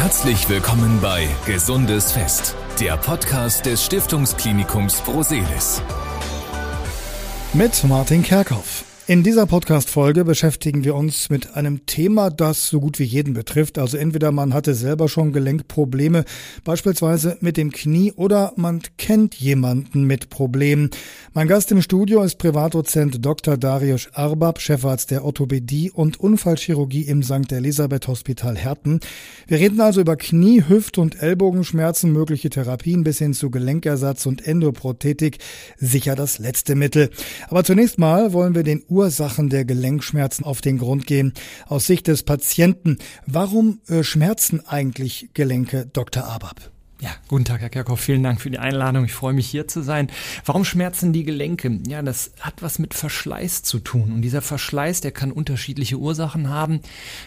Herzlich willkommen bei Gesundes Fest, der Podcast des Stiftungsklinikums Broselis. Mit Martin Kerkhoff. In dieser Podcast-Folge beschäftigen wir uns mit einem Thema, das so gut wie jeden betrifft. Also entweder man hatte selber schon Gelenkprobleme, beispielsweise mit dem Knie, oder man kennt jemanden mit Problemen. Mein Gast im Studio ist Privatdozent Dr. Darius Arbab, Chefarzt der Orthopädie und Unfallchirurgie im St. Elisabeth Hospital Herten. Wir reden also über Knie, Hüft- und Ellbogenschmerzen, mögliche Therapien bis hin zu Gelenkersatz und Endoprothetik. Sicher das letzte Mittel. Aber zunächst mal wollen wir den Ursachen der Gelenkschmerzen auf den Grund gehen. Aus Sicht des Patienten, warum äh, schmerzen eigentlich Gelenke, Dr. Abab? Ja, guten Tag, Herr Kerkhoff. Vielen Dank für die Einladung. Ich freue mich, hier zu sein. Warum schmerzen die Gelenke? Ja, das hat was mit Verschleiß zu tun. Und dieser Verschleiß, der kann unterschiedliche Ursachen haben.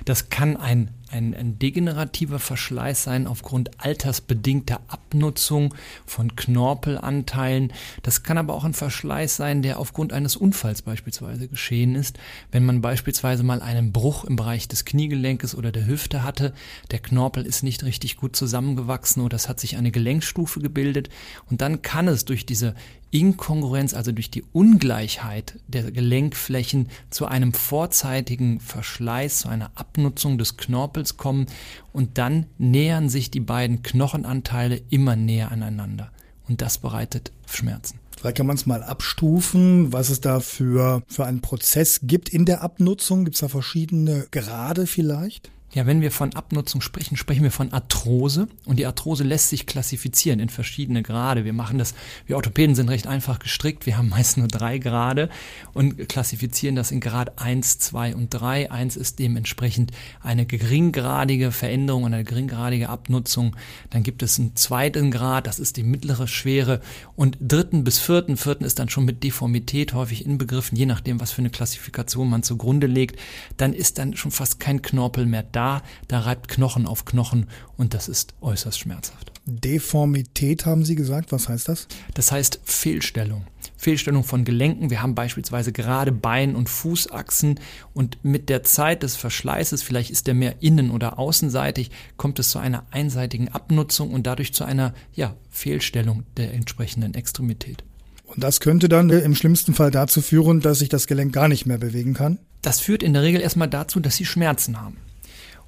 Das kann ein ein, ein degenerativer Verschleiß sein aufgrund altersbedingter Abnutzung von Knorpelanteilen. Das kann aber auch ein Verschleiß sein, der aufgrund eines Unfalls beispielsweise geschehen ist. Wenn man beispielsweise mal einen Bruch im Bereich des Kniegelenkes oder der Hüfte hatte, der Knorpel ist nicht richtig gut zusammengewachsen oder es hat sich eine Gelenkstufe gebildet und dann kann es durch diese Inkongruenz, also durch die Ungleichheit der Gelenkflächen zu einem vorzeitigen Verschleiß, zu einer Abnutzung des Knorpels kommen und dann nähern sich die beiden Knochenanteile immer näher aneinander. Und das bereitet Schmerzen. Vielleicht kann man es mal abstufen, was es da für, für einen Prozess gibt in der Abnutzung. Gibt es da verschiedene Grade vielleicht? Ja, wenn wir von Abnutzung sprechen, sprechen wir von Arthrose. Und die Arthrose lässt sich klassifizieren in verschiedene Grade. Wir machen das, wir Orthopäden sind recht einfach gestrickt. Wir haben meist nur drei Grade und klassifizieren das in Grad 1, 2 und 3. 1 ist dementsprechend eine geringgradige Veränderung, eine geringgradige Abnutzung. Dann gibt es einen zweiten Grad, das ist die mittlere Schwere. Und dritten bis vierten, vierten ist dann schon mit Deformität häufig inbegriffen, je nachdem, was für eine Klassifikation man zugrunde legt. Dann ist dann schon fast kein Knorpel mehr da da, da reibt Knochen auf Knochen und das ist äußerst schmerzhaft. Deformität haben Sie gesagt, was heißt das? Das heißt Fehlstellung. Fehlstellung von Gelenken. Wir haben beispielsweise gerade Bein- und Fußachsen und mit der Zeit des Verschleißes, vielleicht ist der mehr innen- oder außenseitig, kommt es zu einer einseitigen Abnutzung und dadurch zu einer ja, Fehlstellung der entsprechenden Extremität. Und das könnte dann im schlimmsten Fall dazu führen, dass sich das Gelenk gar nicht mehr bewegen kann? Das führt in der Regel erstmal dazu, dass Sie Schmerzen haben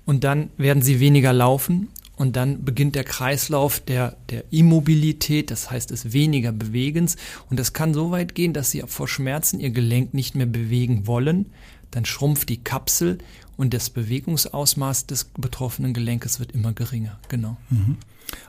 und dann werden sie weniger laufen und dann beginnt der Kreislauf der, der Immobilität, das heißt des weniger Bewegens und das kann so weit gehen, dass sie vor Schmerzen ihr Gelenk nicht mehr bewegen wollen, dann schrumpft die Kapsel und das Bewegungsausmaß des betroffenen Gelenkes wird immer geringer, genau. Mhm.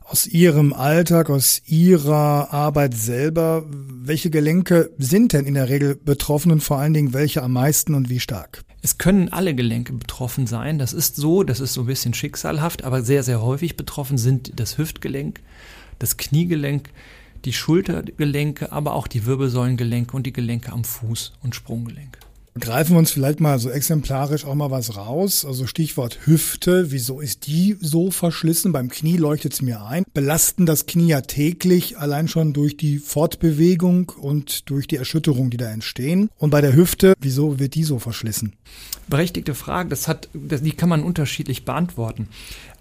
Aus Ihrem Alltag, aus Ihrer Arbeit selber, welche Gelenke sind denn in der Regel betroffen und vor allen Dingen welche am meisten und wie stark? Es können alle Gelenke betroffen sein. Das ist so, das ist so ein bisschen schicksalhaft, aber sehr, sehr häufig betroffen sind das Hüftgelenk, das Kniegelenk, die Schultergelenke, aber auch die Wirbelsäulengelenke und die Gelenke am Fuß und Sprunggelenk. Greifen wir uns vielleicht mal so exemplarisch auch mal was raus. Also Stichwort Hüfte. Wieso ist die so verschlissen? Beim Knie leuchtet es mir ein. Belasten das Knie ja täglich allein schon durch die Fortbewegung und durch die Erschütterung, die da entstehen. Und bei der Hüfte, wieso wird die so verschlissen? Berechtigte Frage. Das hat, die kann man unterschiedlich beantworten.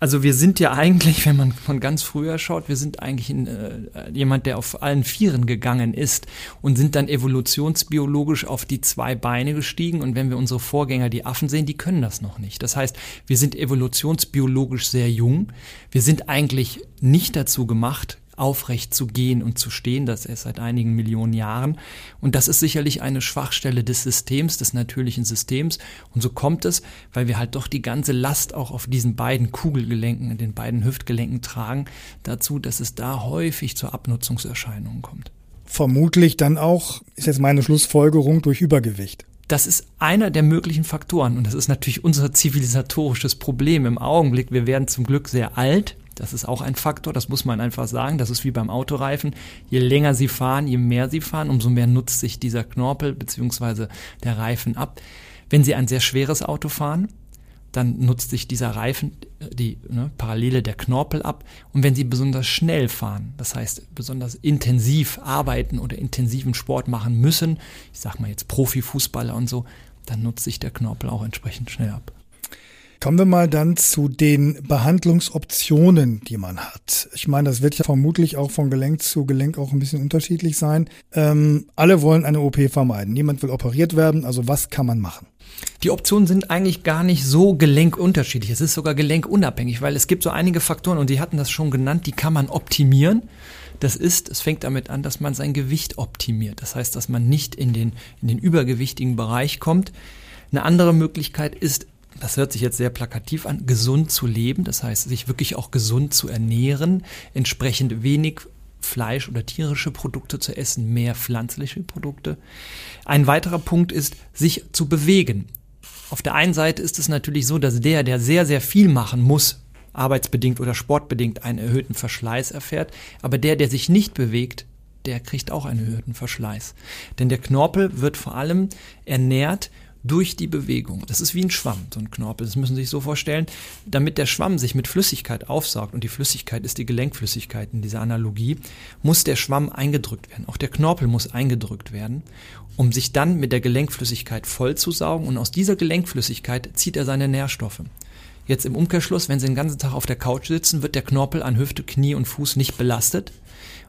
Also wir sind ja eigentlich, wenn man von ganz früher schaut, wir sind eigentlich in, äh, jemand, der auf allen Vieren gegangen ist und sind dann evolutionsbiologisch auf die zwei Beine gestiegen. Und wenn wir unsere Vorgänger, die Affen sehen, die können das noch nicht. Das heißt, wir sind evolutionsbiologisch sehr jung. Wir sind eigentlich nicht dazu gemacht, aufrecht zu gehen und zu stehen, das erst seit einigen Millionen Jahren. Und das ist sicherlich eine Schwachstelle des Systems, des natürlichen Systems. Und so kommt es, weil wir halt doch die ganze Last auch auf diesen beiden Kugelgelenken, den beiden Hüftgelenken tragen, dazu, dass es da häufig zu Abnutzungserscheinungen kommt. Vermutlich dann auch, ist jetzt meine Schlussfolgerung, durch Übergewicht. Das ist einer der möglichen Faktoren und das ist natürlich unser zivilisatorisches Problem im Augenblick. Wir werden zum Glück sehr alt das ist auch ein Faktor, das muss man einfach sagen. Das ist wie beim Autoreifen. Je länger Sie fahren, je mehr Sie fahren, umso mehr nutzt sich dieser Knorpel bzw. der Reifen ab. Wenn Sie ein sehr schweres Auto fahren, dann nutzt sich dieser Reifen, die ne, Parallele der Knorpel ab. Und wenn Sie besonders schnell fahren, das heißt besonders intensiv arbeiten oder intensiven Sport machen müssen, ich sag mal jetzt Profifußballer und so, dann nutzt sich der Knorpel auch entsprechend schnell ab. Kommen wir mal dann zu den Behandlungsoptionen, die man hat. Ich meine, das wird ja vermutlich auch von Gelenk zu Gelenk auch ein bisschen unterschiedlich sein. Ähm, alle wollen eine OP vermeiden. Niemand will operiert werden. Also was kann man machen? Die Optionen sind eigentlich gar nicht so gelenkunterschiedlich. Es ist sogar gelenkunabhängig, weil es gibt so einige Faktoren und Sie hatten das schon genannt, die kann man optimieren. Das ist, es fängt damit an, dass man sein Gewicht optimiert. Das heißt, dass man nicht in den, in den übergewichtigen Bereich kommt. Eine andere Möglichkeit ist, das hört sich jetzt sehr plakativ an, gesund zu leben, das heißt, sich wirklich auch gesund zu ernähren, entsprechend wenig Fleisch oder tierische Produkte zu essen, mehr pflanzliche Produkte. Ein weiterer Punkt ist, sich zu bewegen. Auf der einen Seite ist es natürlich so, dass der, der sehr, sehr viel machen muss, arbeitsbedingt oder sportbedingt einen erhöhten Verschleiß erfährt, aber der, der sich nicht bewegt, der kriegt auch einen erhöhten Verschleiß. Denn der Knorpel wird vor allem ernährt durch die Bewegung. Das ist wie ein Schwamm, so ein Knorpel. Das müssen Sie sich so vorstellen. Damit der Schwamm sich mit Flüssigkeit aufsaugt, und die Flüssigkeit ist die Gelenkflüssigkeit in dieser Analogie, muss der Schwamm eingedrückt werden. Auch der Knorpel muss eingedrückt werden, um sich dann mit der Gelenkflüssigkeit vollzusaugen. Und aus dieser Gelenkflüssigkeit zieht er seine Nährstoffe. Jetzt im Umkehrschluss, wenn Sie den ganzen Tag auf der Couch sitzen, wird der Knorpel an Hüfte, Knie und Fuß nicht belastet.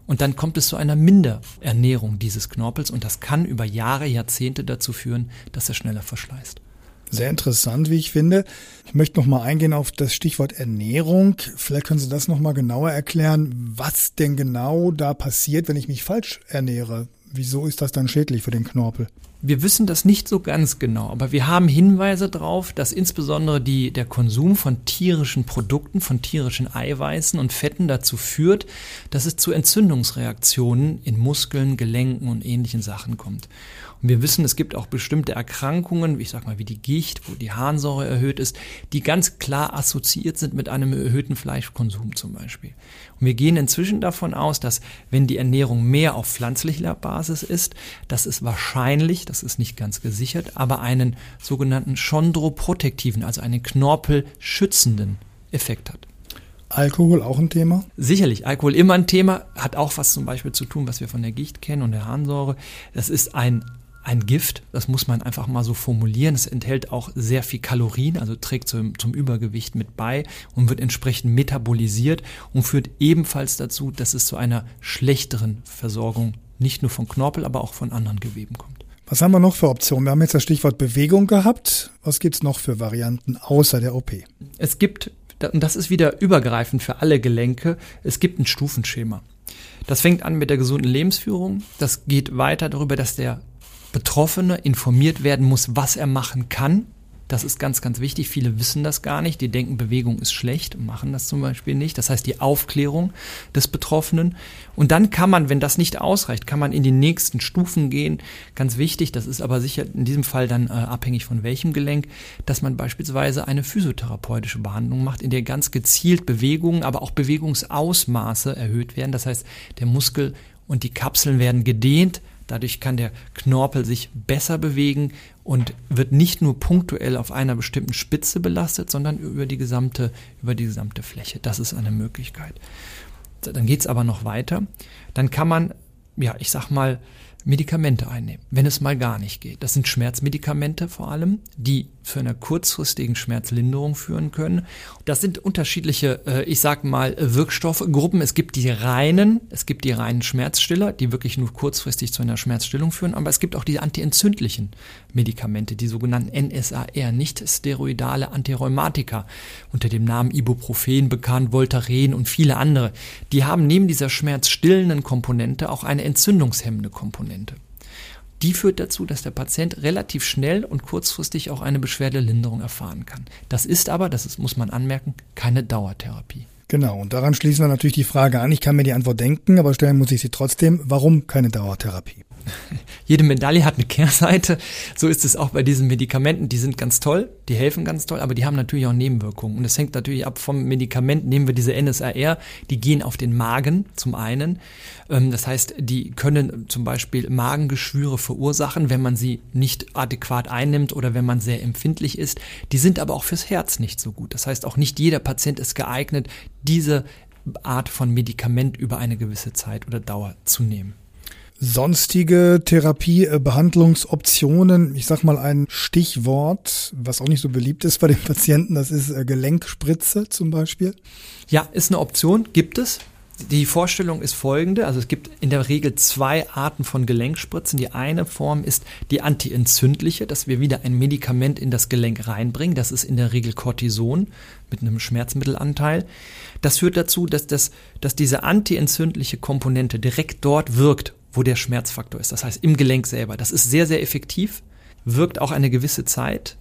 Und dann kommt es zu einer Minderernährung dieses Knorpels und das kann über Jahre, Jahrzehnte dazu führen, dass er schneller verschleißt. Sehr interessant, wie ich finde. Ich möchte noch mal eingehen auf das Stichwort Ernährung. Vielleicht können Sie das noch mal genauer erklären, was denn genau da passiert, wenn ich mich falsch ernähre. Wieso ist das dann schädlich für den Knorpel? Wir wissen das nicht so ganz genau, aber wir haben Hinweise darauf, dass insbesondere die, der Konsum von tierischen Produkten, von tierischen Eiweißen und Fetten dazu führt, dass es zu Entzündungsreaktionen in Muskeln, Gelenken und ähnlichen Sachen kommt. Und wir wissen, es gibt auch bestimmte Erkrankungen, ich sag mal, wie die Gicht, wo die Harnsäure erhöht ist, die ganz klar assoziiert sind mit einem erhöhten Fleischkonsum zum Beispiel. Und wir gehen inzwischen davon aus, dass wenn die Ernährung mehr auf pflanzlicher Basis ist, dass es wahrscheinlich, das ist nicht ganz gesichert, aber einen sogenannten chondroprotektiven, also einen knorpelschützenden Effekt hat. Alkohol auch ein Thema? Sicherlich, Alkohol immer ein Thema, hat auch was zum Beispiel zu tun, was wir von der Gicht kennen und der Harnsäure. Das ist ein ein Gift, das muss man einfach mal so formulieren. Es enthält auch sehr viel Kalorien, also trägt zum, zum Übergewicht mit bei und wird entsprechend metabolisiert und führt ebenfalls dazu, dass es zu einer schlechteren Versorgung nicht nur von Knorpel, aber auch von anderen Geweben kommt. Was haben wir noch für Optionen? Wir haben jetzt das Stichwort Bewegung gehabt. Was gibt es noch für Varianten außer der OP? Es gibt, und das ist wieder übergreifend für alle Gelenke, es gibt ein Stufenschema. Das fängt an mit der gesunden Lebensführung. Das geht weiter darüber, dass der Betroffene informiert werden muss, was er machen kann. Das ist ganz, ganz wichtig. Viele wissen das gar nicht. Die denken, Bewegung ist schlecht und machen das zum Beispiel nicht. Das heißt, die Aufklärung des Betroffenen. Und dann kann man, wenn das nicht ausreicht, kann man in die nächsten Stufen gehen. Ganz wichtig, das ist aber sicher in diesem Fall dann äh, abhängig von welchem Gelenk, dass man beispielsweise eine physiotherapeutische Behandlung macht, in der ganz gezielt Bewegungen, aber auch Bewegungsausmaße erhöht werden. Das heißt, der Muskel und die Kapseln werden gedehnt, Dadurch kann der Knorpel sich besser bewegen und wird nicht nur punktuell auf einer bestimmten Spitze belastet, sondern über die gesamte, über die gesamte Fläche. Das ist eine Möglichkeit. Dann geht es aber noch weiter. Dann kann man, ja, ich sag mal, Medikamente einnehmen, wenn es mal gar nicht geht. Das sind Schmerzmedikamente vor allem, die für eine kurzfristigen Schmerzlinderung führen können. Das sind unterschiedliche, äh, ich sag mal, Wirkstoffgruppen. Es gibt die reinen, es gibt die reinen Schmerzstiller, die wirklich nur kurzfristig zu einer Schmerzstillung führen, aber es gibt auch die antientzündlichen Medikamente, die sogenannten NSAR, nicht steroidale Antirheumatika, unter dem Namen Ibuprofen bekannt, Voltaren und viele andere. Die haben neben dieser schmerzstillenden Komponente auch eine entzündungshemmende Komponente. Die führt dazu, dass der Patient relativ schnell und kurzfristig auch eine Beschwerdelinderung erfahren kann. Das ist aber, das ist, muss man anmerken, keine Dauertherapie. Genau, und daran schließen wir natürlich die Frage an. Ich kann mir die Antwort denken, aber stellen muss ich sie trotzdem. Warum keine Dauertherapie? Jede Medaille hat eine Kehrseite. So ist es auch bei diesen Medikamenten. Die sind ganz toll, die helfen ganz toll, aber die haben natürlich auch Nebenwirkungen. Und es hängt natürlich ab vom Medikament. Nehmen wir diese NSAR, die gehen auf den Magen zum einen. Ähm, das heißt, die können zum Beispiel Magengeschwüre verursachen, wenn man sie nicht adäquat einnimmt oder wenn man sehr empfindlich ist. Die sind aber auch fürs Herz nicht so gut. Das heißt, auch nicht jeder Patient ist geeignet, diese Art von Medikament über eine gewisse Zeit oder Dauer zu nehmen. Sonstige Therapie, Behandlungsoptionen, ich sag mal ein Stichwort, was auch nicht so beliebt ist bei den Patienten, das ist äh, Gelenkspritze zum Beispiel. Ja, ist eine Option, gibt es. Die Vorstellung ist folgende, also es gibt in der Regel zwei Arten von Gelenkspritzen. Die eine Form ist die antientzündliche, dass wir wieder ein Medikament in das Gelenk reinbringen. Das ist in der Regel Cortison mit einem Schmerzmittelanteil. Das führt dazu, dass, das, dass diese antientzündliche Komponente direkt dort wirkt, wo der Schmerzfaktor ist. Das heißt im Gelenk selber. Das ist sehr, sehr effektiv, wirkt auch eine gewisse Zeit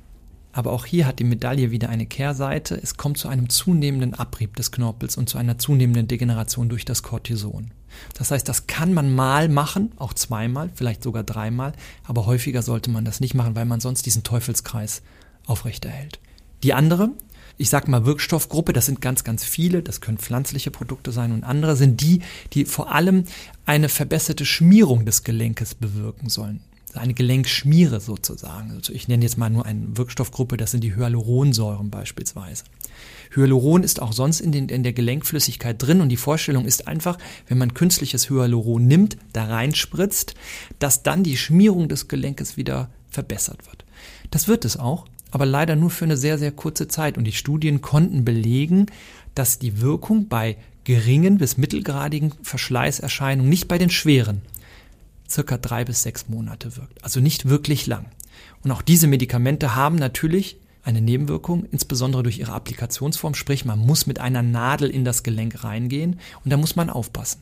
aber auch hier hat die Medaille wieder eine Kehrseite. Es kommt zu einem zunehmenden Abrieb des Knorpels und zu einer zunehmenden Degeneration durch das Cortison. Das heißt, das kann man mal machen, auch zweimal, vielleicht sogar dreimal, aber häufiger sollte man das nicht machen, weil man sonst diesen Teufelskreis aufrechterhält. Die andere, ich sag mal Wirkstoffgruppe, das sind ganz, ganz viele, das können pflanzliche Produkte sein und andere sind die, die vor allem eine verbesserte Schmierung des Gelenkes bewirken sollen eine Gelenkschmiere sozusagen. Also ich nenne jetzt mal nur eine Wirkstoffgruppe, das sind die Hyaluronsäuren beispielsweise. Hyaluron ist auch sonst in, den, in der Gelenkflüssigkeit drin und die Vorstellung ist einfach, wenn man künstliches Hyaluron nimmt, da reinspritzt, dass dann die Schmierung des Gelenkes wieder verbessert wird. Das wird es auch, aber leider nur für eine sehr, sehr kurze Zeit und die Studien konnten belegen, dass die Wirkung bei geringen bis mittelgradigen Verschleißerscheinungen, nicht bei den schweren, circa drei bis sechs Monate wirkt. Also nicht wirklich lang. Und auch diese Medikamente haben natürlich eine Nebenwirkung, insbesondere durch ihre Applikationsform, sprich man muss mit einer Nadel in das Gelenk reingehen und da muss man aufpassen.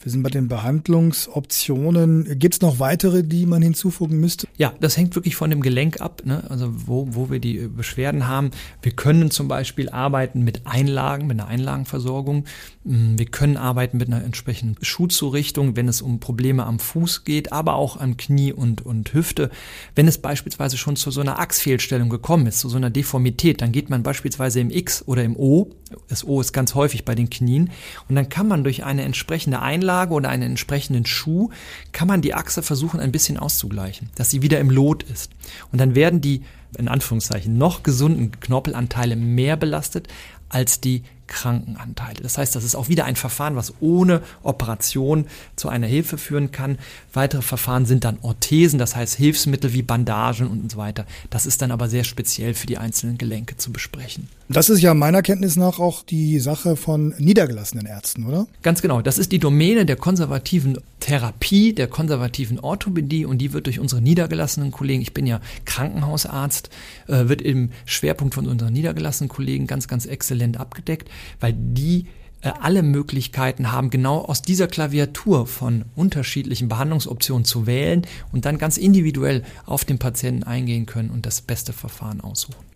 Wir sind bei den Behandlungsoptionen. Gibt es noch weitere, die man hinzufügen müsste? Ja, das hängt wirklich von dem Gelenk ab, ne? also wo, wo wir die Beschwerden haben. Wir können zum Beispiel arbeiten mit Einlagen, mit einer Einlagenversorgung. Mm, wir können arbeiten mit einer entsprechenden Schuhzurichtung, wenn es um Probleme am Fuß geht, aber auch am Knie und, und Hüfte. Wenn es beispielsweise schon zu so einer Achsfehlstellung gekommen ist, zu so einer Deformität, dann geht man beispielsweise im X oder im O. Das O ist ganz häufig bei den Knien. Und dann kann man durch eine entsprechende Einlage Einlage oder einen entsprechenden Schuh kann man die Achse versuchen ein bisschen auszugleichen, dass sie wieder im Lot ist. Und dann werden die in Anführungszeichen noch gesunden Knorpelanteile mehr belastet als die Krankenanteile. Das heißt, das ist auch wieder ein Verfahren, was ohne Operation zu einer Hilfe führen kann. Weitere Verfahren sind dann Orthesen, das heißt Hilfsmittel wie Bandagen und so weiter. Das ist dann aber sehr speziell für die einzelnen Gelenke zu besprechen. Das ist ja meiner Kenntnis nach auch die Sache von niedergelassenen Ärzten, oder? Ganz genau. Das ist die Domäne der konservativen Therapie, der konservativen Orthopädie und die wird durch unsere niedergelassenen Kollegen, ich bin ja Krankenhausarzt, äh, wird im Schwerpunkt von unseren niedergelassenen Kollegen ganz, ganz exzellent abgedeckt weil die äh, alle Möglichkeiten haben, genau aus dieser Klaviatur von unterschiedlichen Behandlungsoptionen zu wählen und dann ganz individuell auf den Patienten eingehen können und das beste Verfahren aussuchen.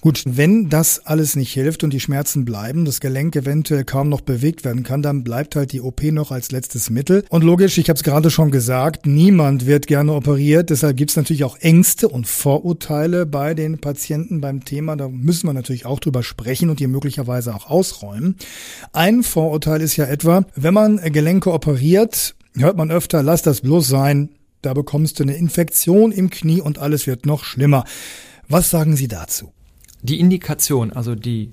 Gut, wenn das alles nicht hilft und die Schmerzen bleiben, das Gelenk eventuell kaum noch bewegt werden kann, dann bleibt halt die OP noch als letztes Mittel. Und logisch, ich habe es gerade schon gesagt, niemand wird gerne operiert. Deshalb gibt es natürlich auch Ängste und Vorurteile bei den Patienten beim Thema. Da müssen wir natürlich auch drüber sprechen und die möglicherweise auch ausräumen. Ein Vorurteil ist ja etwa, wenn man Gelenke operiert, hört man öfter, lass das bloß sein, da bekommst du eine Infektion im Knie und alles wird noch schlimmer. Was sagen Sie dazu? Die Indikation, also die,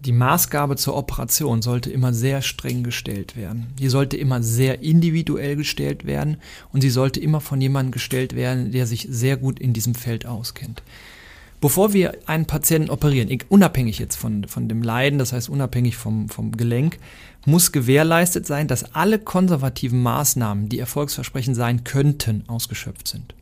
die Maßgabe zur Operation sollte immer sehr streng gestellt werden. Die sollte immer sehr individuell gestellt werden und sie sollte immer von jemandem gestellt werden, der sich sehr gut in diesem Feld auskennt. Bevor wir einen Patienten operieren, unabhängig jetzt von, von dem Leiden, das heißt unabhängig vom, vom Gelenk, muss gewährleistet sein, dass alle konservativen Maßnahmen, die erfolgsversprechend sein könnten, ausgeschöpft sind.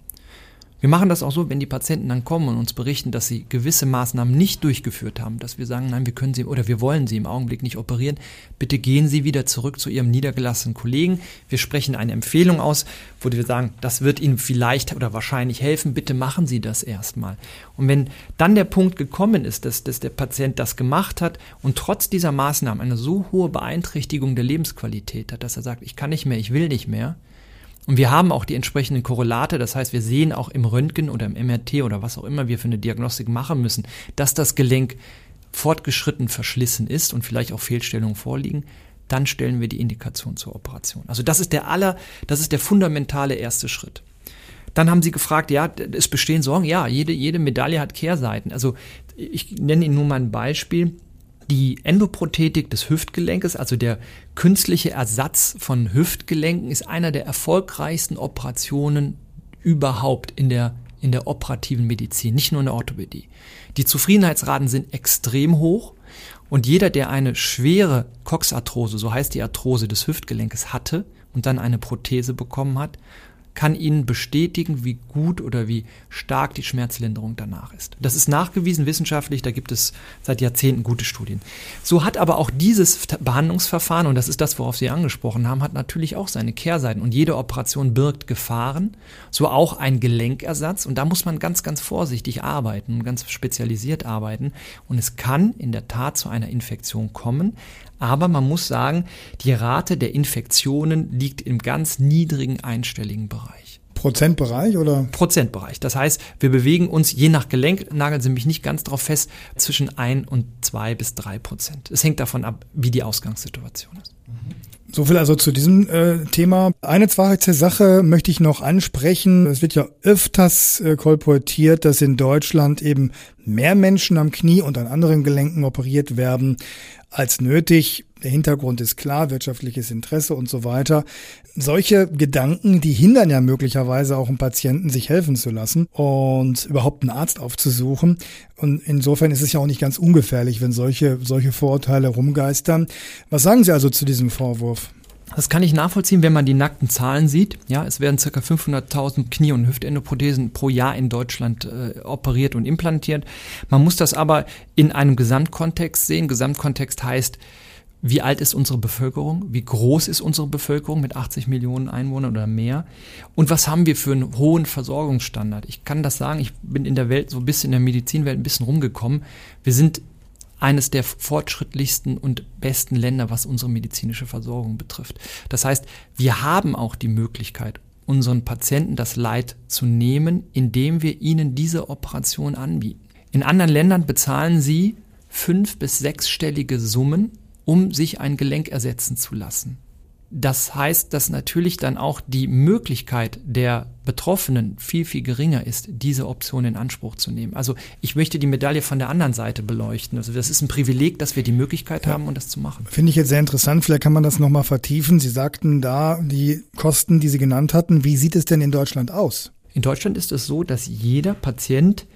Wir machen das auch so, wenn die Patienten dann kommen und uns berichten, dass sie gewisse Maßnahmen nicht durchgeführt haben, dass wir sagen, nein, wir können sie oder wir wollen sie im Augenblick nicht operieren. Bitte gehen Sie wieder zurück zu Ihrem niedergelassenen Kollegen. Wir sprechen eine Empfehlung aus, wo wir sagen, das wird Ihnen vielleicht oder wahrscheinlich helfen. Bitte machen Sie das erstmal. Und wenn dann der Punkt gekommen ist, dass, dass der Patient das gemacht hat und trotz dieser Maßnahmen eine so hohe Beeinträchtigung der Lebensqualität hat, dass er sagt, ich kann nicht mehr, ich will nicht mehr, und wir haben auch die entsprechenden Korrelate, das heißt, wir sehen auch im Röntgen oder im MRT oder was auch immer wir für eine Diagnostik machen müssen, dass das Gelenk fortgeschritten verschlissen ist und vielleicht auch Fehlstellungen vorliegen, dann stellen wir die Indikation zur Operation. Also das ist der aller, das ist der fundamentale erste Schritt. Dann haben sie gefragt, ja, es bestehen Sorgen. Ja, jede, jede Medaille hat Kehrseiten. Also ich nenne Ihnen nur mal ein Beispiel. Die Endoprothetik des Hüftgelenkes, also der künstliche Ersatz von Hüftgelenken, ist einer der erfolgreichsten Operationen überhaupt in der, in der operativen Medizin, nicht nur in der Orthopädie. Die Zufriedenheitsraten sind extrem hoch und jeder, der eine schwere Coxarthrose, so heißt die Arthrose des Hüftgelenkes, hatte und dann eine Prothese bekommen hat, kann Ihnen bestätigen, wie gut oder wie stark die Schmerzlinderung danach ist. Das ist nachgewiesen wissenschaftlich, da gibt es seit Jahrzehnten gute Studien. So hat aber auch dieses Behandlungsverfahren, und das ist das, worauf Sie angesprochen haben, hat natürlich auch seine Kehrseiten. Und jede Operation birgt Gefahren, so auch ein Gelenkersatz. Und da muss man ganz, ganz vorsichtig arbeiten, ganz spezialisiert arbeiten. Und es kann in der Tat zu einer Infektion kommen. Aber man muss sagen, die Rate der Infektionen liegt im ganz niedrigen einstelligen Bereich. Prozentbereich oder? Prozentbereich. Das heißt, wir bewegen uns je nach Gelenk, nageln Sie mich nicht ganz drauf fest, zwischen ein und zwei bis drei Prozent. Es hängt davon ab, wie die Ausgangssituation ist. So viel also zu diesem äh, Thema. Eine zweite Sache möchte ich noch ansprechen. Es wird ja öfters äh, kolportiert, dass in Deutschland eben mehr Menschen am Knie und an anderen Gelenken operiert werden als nötig. Der Hintergrund ist klar, wirtschaftliches Interesse und so weiter. Solche Gedanken, die hindern ja möglicherweise auch einen Patienten, sich helfen zu lassen und überhaupt einen Arzt aufzusuchen. Und insofern ist es ja auch nicht ganz ungefährlich, wenn solche, solche Vorurteile rumgeistern. Was sagen Sie also zu diesem Vorwurf? Das kann ich nachvollziehen, wenn man die nackten Zahlen sieht. Ja, es werden ca. 500.000 Knie- und Hüftendoprothesen pro Jahr in Deutschland äh, operiert und implantiert. Man muss das aber in einem Gesamtkontext sehen. Gesamtkontext heißt, wie alt ist unsere Bevölkerung? Wie groß ist unsere Bevölkerung mit 80 Millionen Einwohnern oder mehr? Und was haben wir für einen hohen Versorgungsstandard? Ich kann das sagen, ich bin in der Welt, so ein bisschen in der Medizinwelt ein bisschen rumgekommen. Wir sind eines der fortschrittlichsten und besten Länder, was unsere medizinische Versorgung betrifft. Das heißt, wir haben auch die Möglichkeit, unseren Patienten das Leid zu nehmen, indem wir ihnen diese Operation anbieten. In anderen Ländern bezahlen sie fünf- bis sechsstellige Summen, um sich ein Gelenk ersetzen zu lassen. Das heißt, dass natürlich dann auch die Möglichkeit der Betroffenen viel, viel geringer ist, diese Option in Anspruch zu nehmen. Also ich möchte die Medaille von der anderen Seite beleuchten. Also das ist ein Privileg, dass wir die Möglichkeit ja. haben, um das zu machen. Finde ich jetzt sehr interessant. Vielleicht kann man das nochmal vertiefen. Sie sagten da die Kosten, die Sie genannt hatten. Wie sieht es denn in Deutschland aus? In Deutschland ist es so, dass jeder Patient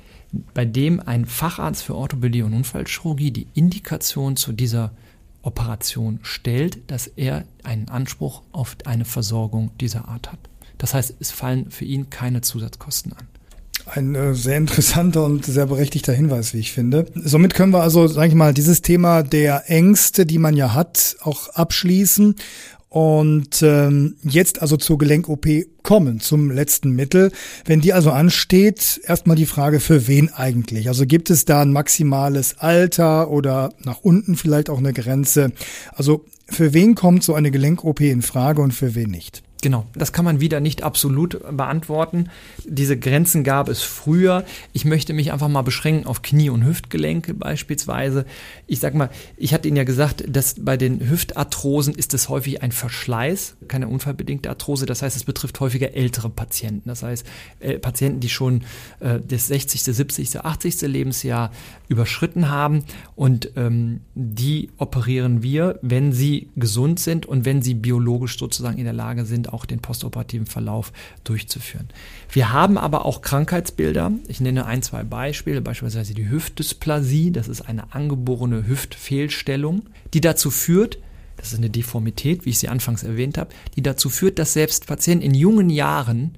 bei dem ein Facharzt für Orthopädie und Unfallchirurgie die Indikation zu dieser Operation stellt, dass er einen Anspruch auf eine Versorgung dieser Art hat. Das heißt, es fallen für ihn keine Zusatzkosten an. Ein äh, sehr interessanter und sehr berechtigter Hinweis, wie ich finde. Somit können wir also, sage ich mal, dieses Thema der Ängste, die man ja hat, auch abschließen und ähm, jetzt also zur Gelenk-OP kommen, zum letzten Mittel. Wenn die also ansteht, erstmal die Frage, für wen eigentlich? Also gibt es da ein maximales Alter oder nach unten vielleicht auch eine Grenze? Also für wen kommt so eine Gelenk-OP in Frage und für wen nicht? Genau, das kann man wieder nicht absolut beantworten. Diese Grenzen gab es früher. Ich möchte mich einfach mal beschränken auf Knie- und Hüftgelenke beispielsweise. Ich sag mal, ich hatte Ihnen ja gesagt, dass bei den Hüftarthrosen ist es häufig ein Verschleiß, keine unfallbedingte Arthrose. Das heißt, es betrifft häufiger ältere Patienten. Das heißt, äh, Patienten, die schon äh, das 60., 70., 80. Lebensjahr überschritten haben und ähm, die operieren wir, wenn sie gesund sind und wenn sie biologisch sozusagen in der Lage sind, auch den postoperativen Verlauf durchzuführen. Wir haben aber auch Krankheitsbilder. Ich nenne ein, zwei Beispiele, beispielsweise die Hüftdysplasie. Das ist eine angeborene Hüftfehlstellung, die dazu führt, das ist eine Deformität, wie ich sie anfangs erwähnt habe, die dazu führt, dass selbst Patienten in jungen Jahren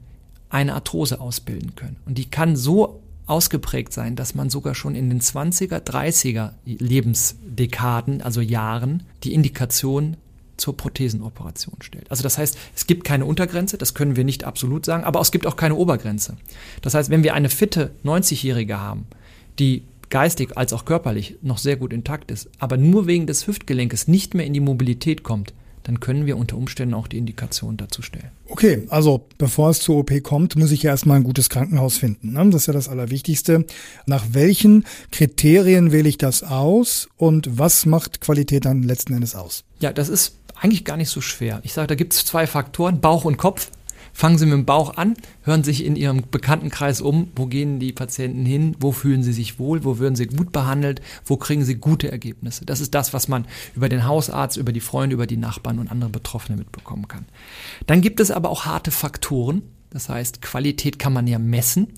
eine Arthrose ausbilden können. Und die kann so ausgeprägt sein, dass man sogar schon in den 20er, 30er Lebensdekaden, also Jahren, die Indikation zur Prothesenoperation stellt. Also das heißt, es gibt keine Untergrenze, das können wir nicht absolut sagen, aber es gibt auch keine Obergrenze. Das heißt, wenn wir eine fitte 90-Jährige haben, die geistig als auch körperlich noch sehr gut intakt ist, aber nur wegen des Hüftgelenkes nicht mehr in die Mobilität kommt, dann können wir unter Umständen auch die Indikation dazu stellen. Okay, also bevor es zur OP kommt, muss ich ja erstmal ein gutes Krankenhaus finden. Ne? Das ist ja das Allerwichtigste. Nach welchen Kriterien wähle ich das aus und was macht Qualität dann letzten Endes aus? Ja, das ist eigentlich gar nicht so schwer. Ich sage, da gibt es zwei Faktoren, Bauch und Kopf. Fangen Sie mit dem Bauch an, hören sich in Ihrem Bekanntenkreis um, wo gehen die Patienten hin, wo fühlen sie sich wohl, wo würden sie gut behandelt, wo kriegen sie gute Ergebnisse. Das ist das, was man über den Hausarzt, über die Freunde, über die Nachbarn und andere Betroffene mitbekommen kann. Dann gibt es aber auch harte Faktoren, das heißt, Qualität kann man ja messen.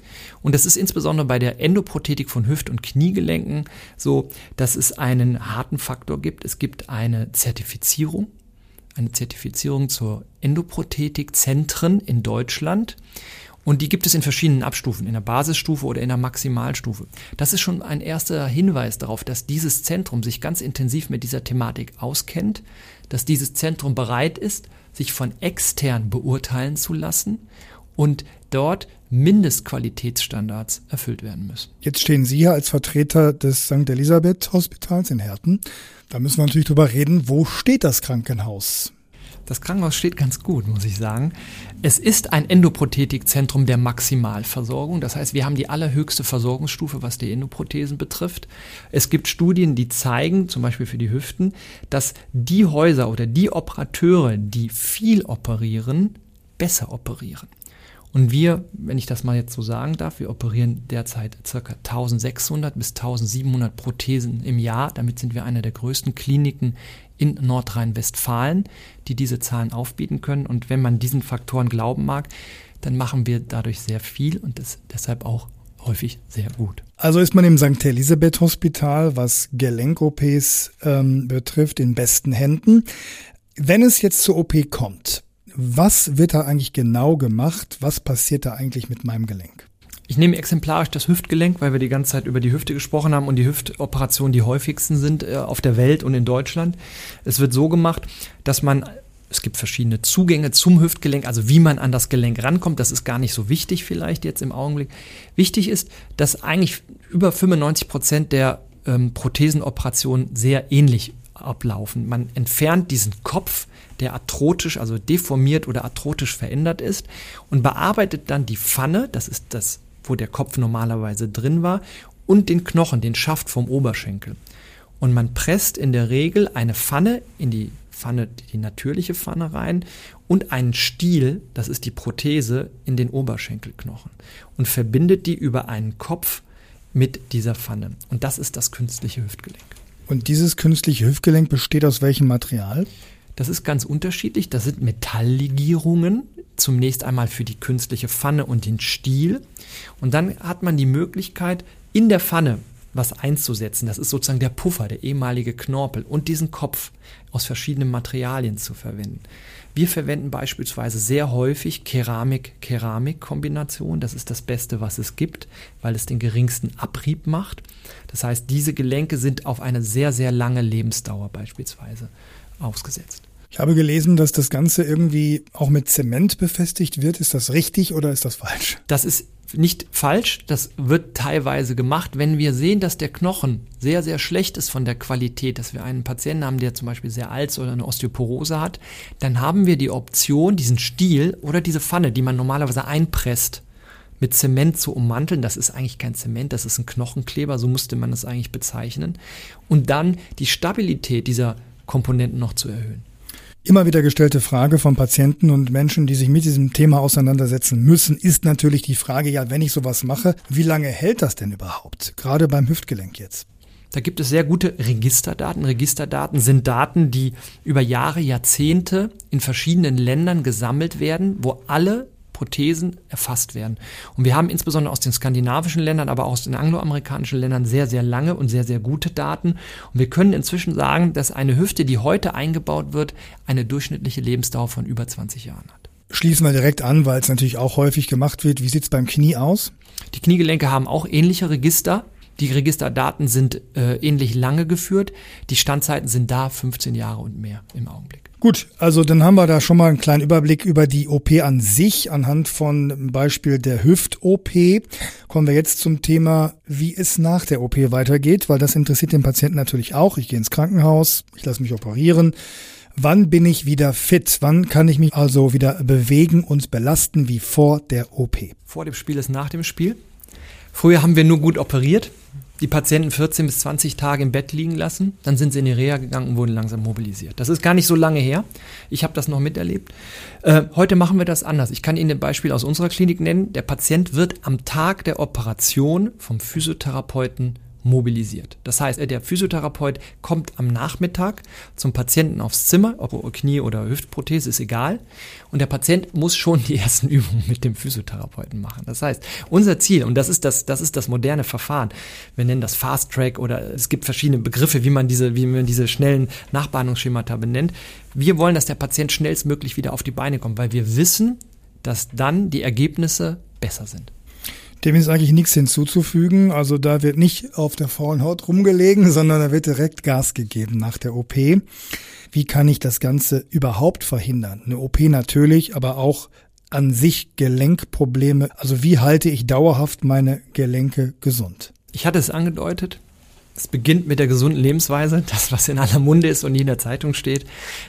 Und das ist insbesondere bei der Endoprothetik von Hüft- und Kniegelenken so, dass es einen harten Faktor gibt. Es gibt eine Zertifizierung, eine Zertifizierung zur Endoprothetik Zentren in Deutschland. Und die gibt es in verschiedenen Abstufen, in der Basisstufe oder in der Maximalstufe. Das ist schon ein erster Hinweis darauf, dass dieses Zentrum sich ganz intensiv mit dieser Thematik auskennt, dass dieses Zentrum bereit ist, sich von extern beurteilen zu lassen und dort Mindestqualitätsstandards erfüllt werden müssen. Jetzt stehen Sie hier als Vertreter des St. Elisabeth Hospitals in Herten. Da müssen wir natürlich drüber reden, wo steht das Krankenhaus? Das Krankenhaus steht ganz gut, muss ich sagen. Es ist ein Endoprothetikzentrum der Maximalversorgung. Das heißt, wir haben die allerhöchste Versorgungsstufe, was die Endoprothesen betrifft. Es gibt Studien, die zeigen, zum Beispiel für die Hüften, dass die Häuser oder die Operateure, die viel operieren, besser operieren. Und wir, wenn ich das mal jetzt so sagen darf, wir operieren derzeit ca. 1600 bis 1700 Prothesen im Jahr. Damit sind wir eine der größten Kliniken in Nordrhein-Westfalen, die diese Zahlen aufbieten können. Und wenn man diesen Faktoren glauben mag, dann machen wir dadurch sehr viel und das deshalb auch häufig sehr gut. Also ist man im St. Elisabeth Hospital, was Gelenk-OPs ähm, betrifft, in besten Händen. Wenn es jetzt zur OP kommt, was wird da eigentlich genau gemacht? Was passiert da eigentlich mit meinem Gelenk? Ich nehme exemplarisch das Hüftgelenk, weil wir die ganze Zeit über die Hüfte gesprochen haben und die Hüftoperationen die häufigsten sind äh, auf der Welt und in Deutschland. Es wird so gemacht, dass man es gibt verschiedene Zugänge zum Hüftgelenk, also wie man an das Gelenk rankommt. Das ist gar nicht so wichtig vielleicht jetzt im Augenblick. Wichtig ist, dass eigentlich über 95 Prozent der ähm, Prothesenoperationen sehr ähnlich ablaufen. Man entfernt diesen Kopf, der arthrotisch, also deformiert oder arthrotisch verändert ist und bearbeitet dann die Pfanne, das ist das, wo der Kopf normalerweise drin war, und den Knochen, den Schaft vom Oberschenkel. Und man presst in der Regel eine Pfanne in die Pfanne, die natürliche Pfanne rein und einen Stiel, das ist die Prothese, in den Oberschenkelknochen und verbindet die über einen Kopf mit dieser Pfanne. Und das ist das künstliche Hüftgelenk. Und dieses künstliche Hüftgelenk besteht aus welchem Material? Das ist ganz unterschiedlich. Das sind Metalllegierungen. Zunächst einmal für die künstliche Pfanne und den Stiel. Und dann hat man die Möglichkeit, in der Pfanne was einzusetzen. Das ist sozusagen der Puffer, der ehemalige Knorpel und diesen Kopf aus verschiedenen Materialien zu verwenden. Wir verwenden beispielsweise sehr häufig Keramik-Keramik-Kombination. Das ist das Beste, was es gibt, weil es den geringsten Abrieb macht. Das heißt, diese Gelenke sind auf eine sehr, sehr lange Lebensdauer beispielsweise ausgesetzt. Ich habe gelesen, dass das Ganze irgendwie auch mit Zement befestigt wird. Ist das richtig oder ist das falsch? Das ist nicht falsch, das wird teilweise gemacht, wenn wir sehen, dass der Knochen sehr, sehr schlecht ist von der Qualität, dass wir einen Patienten haben, der zum Beispiel sehr alt ist oder eine Osteoporose hat, dann haben wir die Option, diesen Stiel oder diese Pfanne, die man normalerweise einpresst, mit Zement zu ummanteln. Das ist eigentlich kein Zement, das ist ein Knochenkleber, so musste man das eigentlich bezeichnen. Und dann die Stabilität dieser Komponenten noch zu erhöhen. Immer wieder gestellte Frage von Patienten und Menschen, die sich mit diesem Thema auseinandersetzen müssen, ist natürlich die Frage, ja, wenn ich sowas mache, wie lange hält das denn überhaupt? Gerade beim Hüftgelenk jetzt. Da gibt es sehr gute Registerdaten. Registerdaten sind Daten, die über Jahre, Jahrzehnte in verschiedenen Ländern gesammelt werden, wo alle Prothesen erfasst werden. Und wir haben insbesondere aus den skandinavischen Ländern, aber auch aus den angloamerikanischen Ländern sehr, sehr lange und sehr, sehr gute Daten. Und wir können inzwischen sagen, dass eine Hüfte, die heute eingebaut wird, eine durchschnittliche Lebensdauer von über 20 Jahren hat. Schließen wir direkt an, weil es natürlich auch häufig gemacht wird. Wie sieht es beim Knie aus? Die Kniegelenke haben auch ähnliche Register. Die Registerdaten sind äh, ähnlich lange geführt. Die Standzeiten sind da 15 Jahre und mehr im Augenblick. Gut, also dann haben wir da schon mal einen kleinen Überblick über die OP an sich anhand von Beispiel der Hüft-OP. Kommen wir jetzt zum Thema, wie es nach der OP weitergeht, weil das interessiert den Patienten natürlich auch. Ich gehe ins Krankenhaus, ich lasse mich operieren. Wann bin ich wieder fit? Wann kann ich mich also wieder bewegen und belasten wie vor der OP? Vor dem Spiel ist nach dem Spiel. Früher haben wir nur gut operiert. Die Patienten 14 bis 20 Tage im Bett liegen lassen, dann sind sie in die Reha gegangen und wurden langsam mobilisiert. Das ist gar nicht so lange her. Ich habe das noch miterlebt. Äh, heute machen wir das anders. Ich kann Ihnen ein Beispiel aus unserer Klinik nennen. Der Patient wird am Tag der Operation vom Physiotherapeuten mobilisiert. Das heißt, der Physiotherapeut kommt am Nachmittag zum Patienten aufs Zimmer, ob Knie oder Hüftprothese ist egal, und der Patient muss schon die ersten Übungen mit dem Physiotherapeuten machen. Das heißt, unser Ziel und das ist das das ist das moderne Verfahren. Wir nennen das Fast Track oder es gibt verschiedene Begriffe, wie man diese wie man diese schnellen Nachbahnungsschemata benennt. Wir wollen, dass der Patient schnellstmöglich wieder auf die Beine kommt, weil wir wissen, dass dann die Ergebnisse besser sind. Dem ist eigentlich nichts hinzuzufügen. Also da wird nicht auf der faulen Haut rumgelegen, sondern da wird direkt Gas gegeben nach der OP. Wie kann ich das Ganze überhaupt verhindern? Eine OP natürlich, aber auch an sich Gelenkprobleme. Also wie halte ich dauerhaft meine Gelenke gesund? Ich hatte es angedeutet. Es beginnt mit der gesunden Lebensweise, das, was in aller Munde ist und in der Zeitung steht.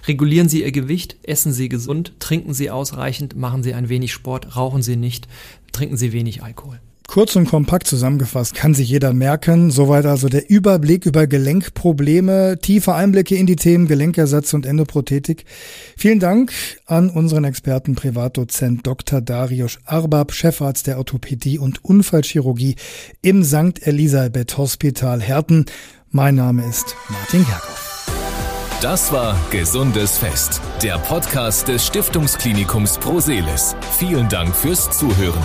Regulieren Sie Ihr Gewicht, essen Sie gesund, trinken Sie ausreichend, machen Sie ein wenig Sport, rauchen Sie nicht, trinken Sie wenig Alkohol. Kurz und kompakt zusammengefasst kann sich jeder merken. Soweit also der Überblick über Gelenkprobleme, tiefe Einblicke in die Themen Gelenkersatz und Endoprothetik. Vielen Dank an unseren Experten Privatdozent Dr. Darius Arbab, Chefarzt der Orthopädie und Unfallchirurgie im St. Elisabeth Hospital Herten. Mein Name ist Martin Kerkhoff. Das war Gesundes Fest, der Podcast des Stiftungsklinikums Pro Seeles. Vielen Dank fürs Zuhören.